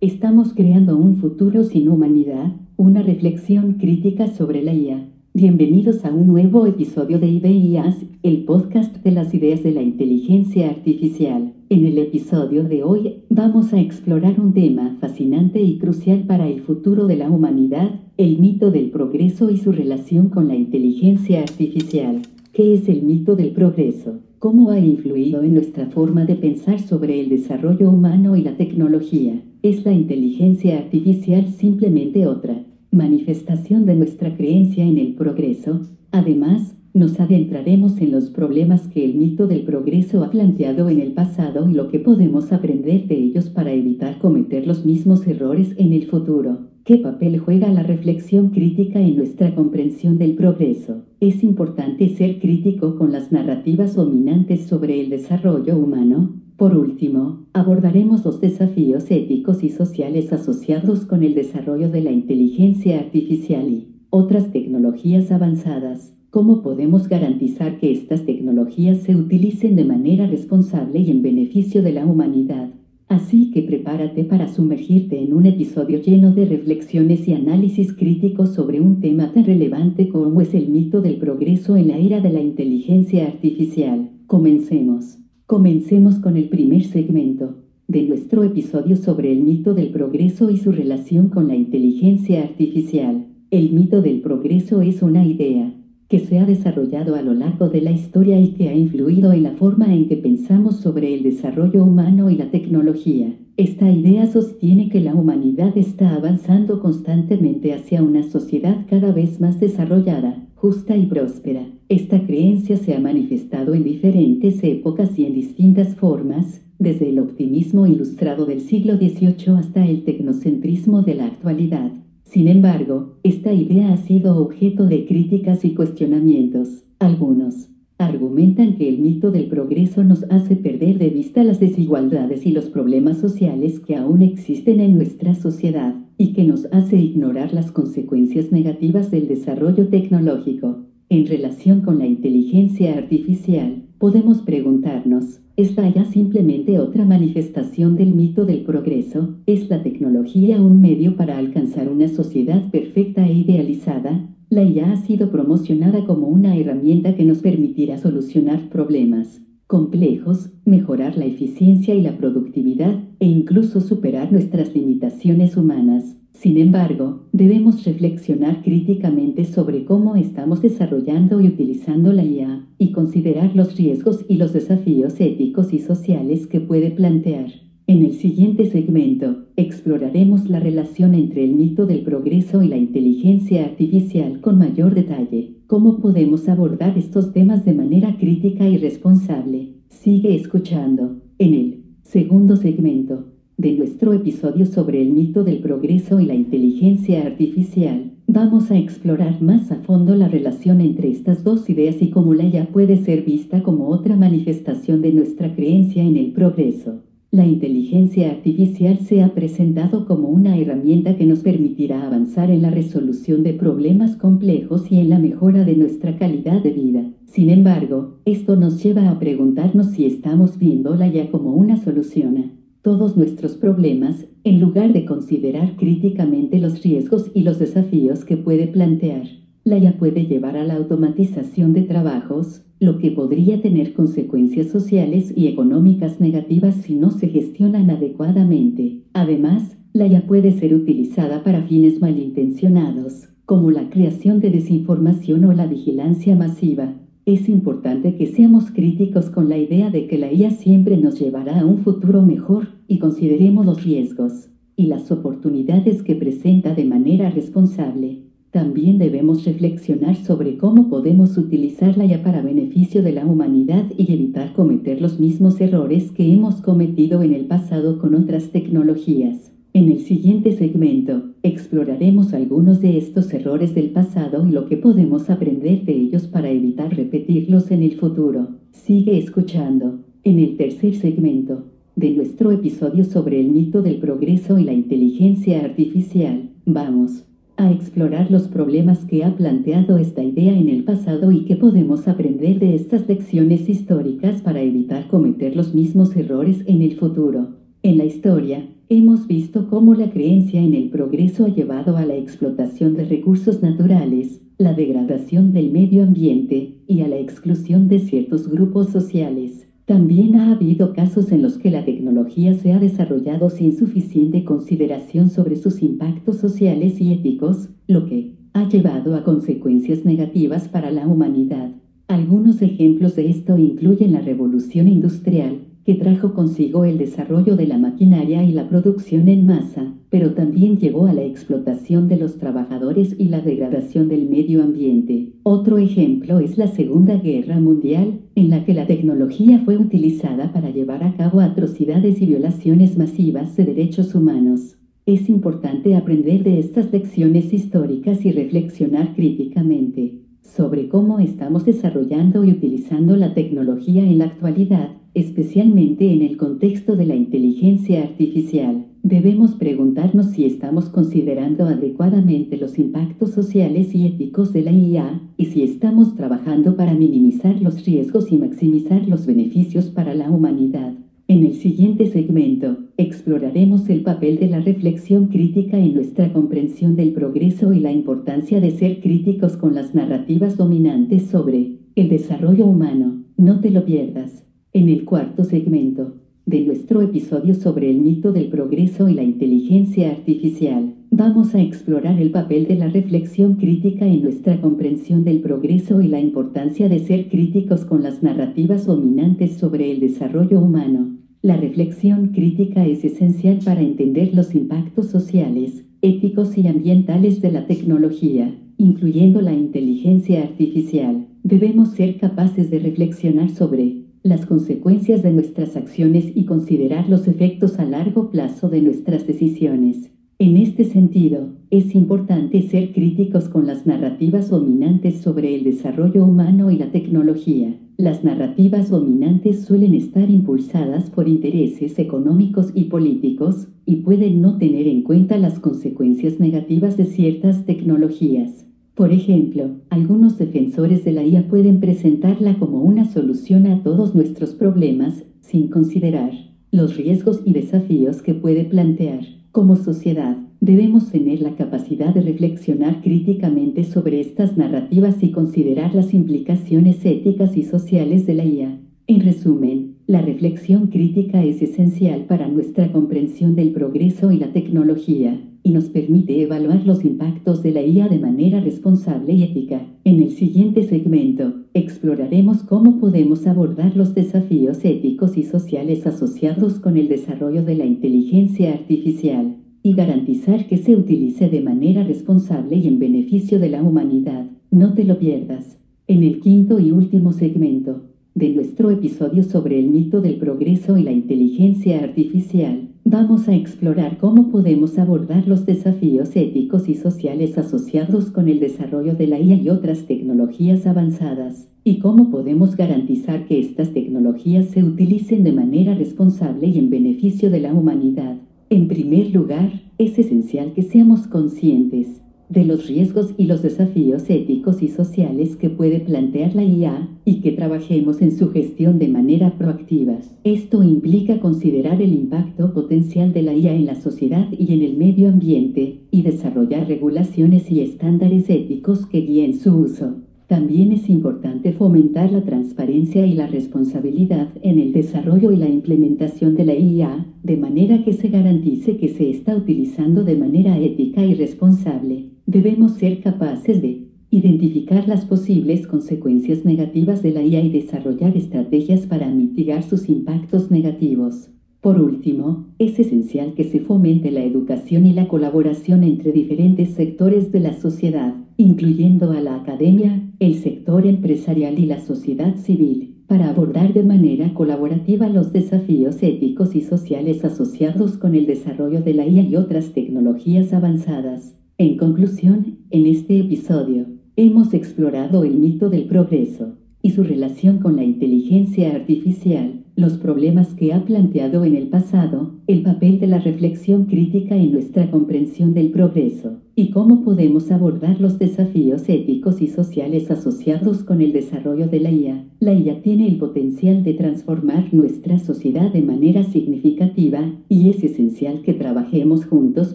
¿Estamos creando un futuro sin humanidad? Una reflexión crítica sobre la IA. Bienvenidos a un nuevo episodio de IDEAS, el podcast de las ideas de la inteligencia artificial. En el episodio de hoy vamos a explorar un tema fascinante y crucial para el futuro de la humanidad, el mito del progreso y su relación con la inteligencia artificial. ¿Qué es el mito del progreso? ¿Cómo ha influido en nuestra forma de pensar sobre el desarrollo humano y la tecnología? ¿Es la inteligencia artificial simplemente otra manifestación de nuestra creencia en el progreso? Además, nos adentraremos en los problemas que el mito del progreso ha planteado en el pasado y lo que podemos aprender de ellos para evitar cometer los mismos errores en el futuro. ¿Qué papel juega la reflexión crítica en nuestra comprensión del progreso? Es importante ser crítico con las narrativas dominantes sobre el desarrollo humano. Por último, abordaremos los desafíos éticos y sociales asociados con el desarrollo de la inteligencia artificial y otras tecnologías avanzadas. ¿Cómo podemos garantizar que estas tecnologías se utilicen de manera responsable y en beneficio de la humanidad? Así que prepárate para sumergirte en un episodio lleno de reflexiones y análisis críticos sobre un tema tan relevante como es el mito del progreso en la era de la inteligencia artificial. Comencemos. Comencemos con el primer segmento de nuestro episodio sobre el mito del progreso y su relación con la inteligencia artificial. El mito del progreso es una idea que se ha desarrollado a lo largo de la historia y que ha influido en la forma en que pensamos sobre el desarrollo humano y la tecnología. Esta idea sostiene que la humanidad está avanzando constantemente hacia una sociedad cada vez más desarrollada, justa y próspera. Esta creencia se ha manifestado en diferentes épocas y en distintas formas, desde el optimismo ilustrado del siglo XVIII hasta el tecnocentrismo de la actualidad. Sin embargo, esta idea ha sido objeto de críticas y cuestionamientos. Algunos argumentan que el mito del progreso nos hace perder de vista las desigualdades y los problemas sociales que aún existen en nuestra sociedad y que nos hace ignorar las consecuencias negativas del desarrollo tecnológico. En relación con la inteligencia artificial, podemos preguntarnos, ¿Esta ya simplemente otra manifestación del mito del progreso? ¿Es la tecnología un medio para alcanzar una sociedad perfecta e idealizada? La IA ha sido promocionada como una herramienta que nos permitirá solucionar problemas complejos, mejorar la eficiencia y la productividad e incluso superar nuestras limitaciones humanas. Sin embargo, debemos reflexionar críticamente sobre cómo estamos desarrollando y utilizando la IA y considerar los riesgos y los desafíos éticos y sociales que puede plantear. En el siguiente segmento, exploraremos la relación entre el mito del progreso y la inteligencia artificial con mayor detalle. ¿Cómo podemos abordar estos temas de manera crítica y responsable? Sigue escuchando. En el segundo segmento, de nuestro episodio sobre el mito del progreso y la inteligencia artificial, vamos a explorar más a fondo la relación entre estas dos ideas y cómo la IA puede ser vista como otra manifestación de nuestra creencia en el progreso. La inteligencia artificial se ha presentado como una herramienta que nos permitirá avanzar en la resolución de problemas complejos y en la mejora de nuestra calidad de vida. Sin embargo, esto nos lleva a preguntarnos si estamos viéndola ya como una solución todos nuestros problemas, en lugar de considerar críticamente los riesgos y los desafíos que puede plantear. La IA puede llevar a la automatización de trabajos, lo que podría tener consecuencias sociales y económicas negativas si no se gestionan adecuadamente. Además, la IA puede ser utilizada para fines malintencionados, como la creación de desinformación o la vigilancia masiva, es importante que seamos críticos con la idea de que la IA siempre nos llevará a un futuro mejor y consideremos los riesgos y las oportunidades que presenta de manera responsable. También debemos reflexionar sobre cómo podemos utilizarla ya para beneficio de la humanidad y evitar cometer los mismos errores que hemos cometido en el pasado con otras tecnologías. En el siguiente segmento, exploraremos algunos de estos errores del pasado y lo que podemos aprender de ellos para evitar repetirlos en el futuro. Sigue escuchando. En el tercer segmento de nuestro episodio sobre el mito del progreso y la inteligencia artificial, vamos a explorar los problemas que ha planteado esta idea en el pasado y qué podemos aprender de estas lecciones históricas para evitar cometer los mismos errores en el futuro. En la historia, hemos visto cómo la creencia en el progreso ha llevado a la explotación de recursos naturales, la degradación del medio ambiente y a la exclusión de ciertos grupos sociales. También ha habido casos en los que la tecnología se ha desarrollado sin suficiente consideración sobre sus impactos sociales y éticos, lo que ha llevado a consecuencias negativas para la humanidad. Algunos ejemplos de esto incluyen la revolución industrial, que trajo consigo el desarrollo de la maquinaria y la producción en masa, pero también llevó a la explotación de los trabajadores y la degradación del medio ambiente. Otro ejemplo es la Segunda Guerra Mundial, en la que la tecnología fue utilizada para llevar a cabo atrocidades y violaciones masivas de derechos humanos. Es importante aprender de estas lecciones históricas y reflexionar críticamente sobre cómo estamos desarrollando y utilizando la tecnología en la actualidad especialmente en el contexto de la inteligencia artificial. Debemos preguntarnos si estamos considerando adecuadamente los impactos sociales y éticos de la IA y si estamos trabajando para minimizar los riesgos y maximizar los beneficios para la humanidad. En el siguiente segmento, exploraremos el papel de la reflexión crítica en nuestra comprensión del progreso y la importancia de ser críticos con las narrativas dominantes sobre el desarrollo humano. No te lo pierdas. En el cuarto segmento de nuestro episodio sobre el mito del progreso y la inteligencia artificial, vamos a explorar el papel de la reflexión crítica en nuestra comprensión del progreso y la importancia de ser críticos con las narrativas dominantes sobre el desarrollo humano. La reflexión crítica es esencial para entender los impactos sociales, éticos y ambientales de la tecnología, incluyendo la inteligencia artificial. Debemos ser capaces de reflexionar sobre las consecuencias de nuestras acciones y considerar los efectos a largo plazo de nuestras decisiones. En este sentido, es importante ser críticos con las narrativas dominantes sobre el desarrollo humano y la tecnología. Las narrativas dominantes suelen estar impulsadas por intereses económicos y políticos y pueden no tener en cuenta las consecuencias negativas de ciertas tecnologías. Por ejemplo, algunos defensores de la IA pueden presentarla como una solución a todos nuestros problemas, sin considerar los riesgos y desafíos que puede plantear. Como sociedad, debemos tener la capacidad de reflexionar críticamente sobre estas narrativas y considerar las implicaciones éticas y sociales de la IA. En resumen, la reflexión crítica es esencial para nuestra comprensión del progreso y la tecnología y nos permite evaluar los impactos de la IA de manera responsable y ética. En el siguiente segmento, exploraremos cómo podemos abordar los desafíos éticos y sociales asociados con el desarrollo de la inteligencia artificial y garantizar que se utilice de manera responsable y en beneficio de la humanidad. No te lo pierdas. En el quinto y último segmento de nuestro episodio sobre el mito del progreso y la inteligencia artificial, Vamos a explorar cómo podemos abordar los desafíos éticos y sociales asociados con el desarrollo de la IA y otras tecnologías avanzadas, y cómo podemos garantizar que estas tecnologías se utilicen de manera responsable y en beneficio de la humanidad. En primer lugar, es esencial que seamos conscientes de los riesgos y los desafíos éticos y sociales que puede plantear la IA y que trabajemos en su gestión de manera proactiva. Esto implica considerar el impacto potencial de la IA en la sociedad y en el medio ambiente y desarrollar regulaciones y estándares éticos que guíen su uso. También es importante fomentar la transparencia y la responsabilidad en el desarrollo y la implementación de la IA, de manera que se garantice que se está utilizando de manera ética y responsable. Debemos ser capaces de identificar las posibles consecuencias negativas de la IA y desarrollar estrategias para mitigar sus impactos negativos. Por último, es esencial que se fomente la educación y la colaboración entre diferentes sectores de la sociedad, incluyendo a la academia, el sector empresarial y la sociedad civil, para abordar de manera colaborativa los desafíos éticos y sociales asociados con el desarrollo de la IA y otras tecnologías avanzadas. En conclusión, en este episodio, hemos explorado el mito del progreso y su relación con la inteligencia artificial, los problemas que ha planteado en el pasado, el papel de la reflexión crítica en nuestra comprensión del progreso, y cómo podemos abordar los desafíos éticos y sociales asociados con el desarrollo de la IA. La IA tiene el potencial de transformar nuestra sociedad de manera significativa y es esencial que trabajemos juntos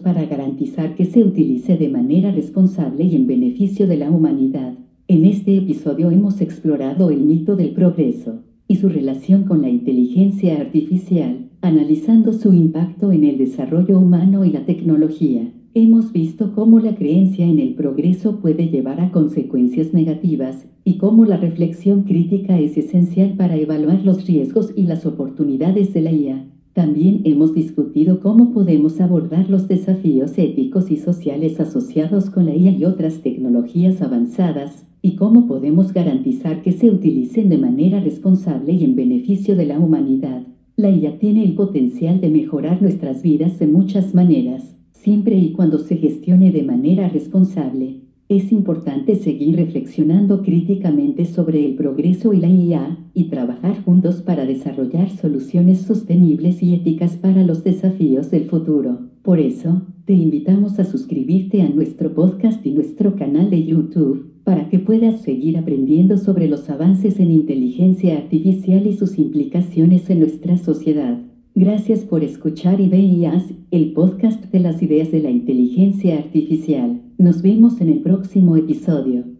para garantizar que se utilice de manera responsable y en beneficio de la humanidad. En este episodio hemos explorado el mito del progreso y su relación con la inteligencia artificial, analizando su impacto en el desarrollo humano y la tecnología. Hemos visto cómo la creencia en el progreso puede llevar a consecuencias negativas y cómo la reflexión crítica es esencial para evaluar los riesgos y las oportunidades de la IA. También hemos discutido cómo podemos abordar los desafíos éticos y sociales asociados con la IA y otras tecnologías avanzadas, y cómo podemos garantizar que se utilicen de manera responsable y en beneficio de la humanidad. La IA tiene el potencial de mejorar nuestras vidas de muchas maneras, siempre y cuando se gestione de manera responsable. Es importante seguir reflexionando críticamente sobre el progreso y la IA y trabajar juntos para desarrollar soluciones sostenibles y éticas para los desafíos del futuro. Por eso, te invitamos a suscribirte a nuestro podcast y nuestro canal de YouTube para que puedas seguir aprendiendo sobre los avances en inteligencia artificial y sus implicaciones en nuestra sociedad. Gracias por escuchar IBIAS, el podcast de las ideas de la inteligencia artificial. Nos vemos en el próximo episodio.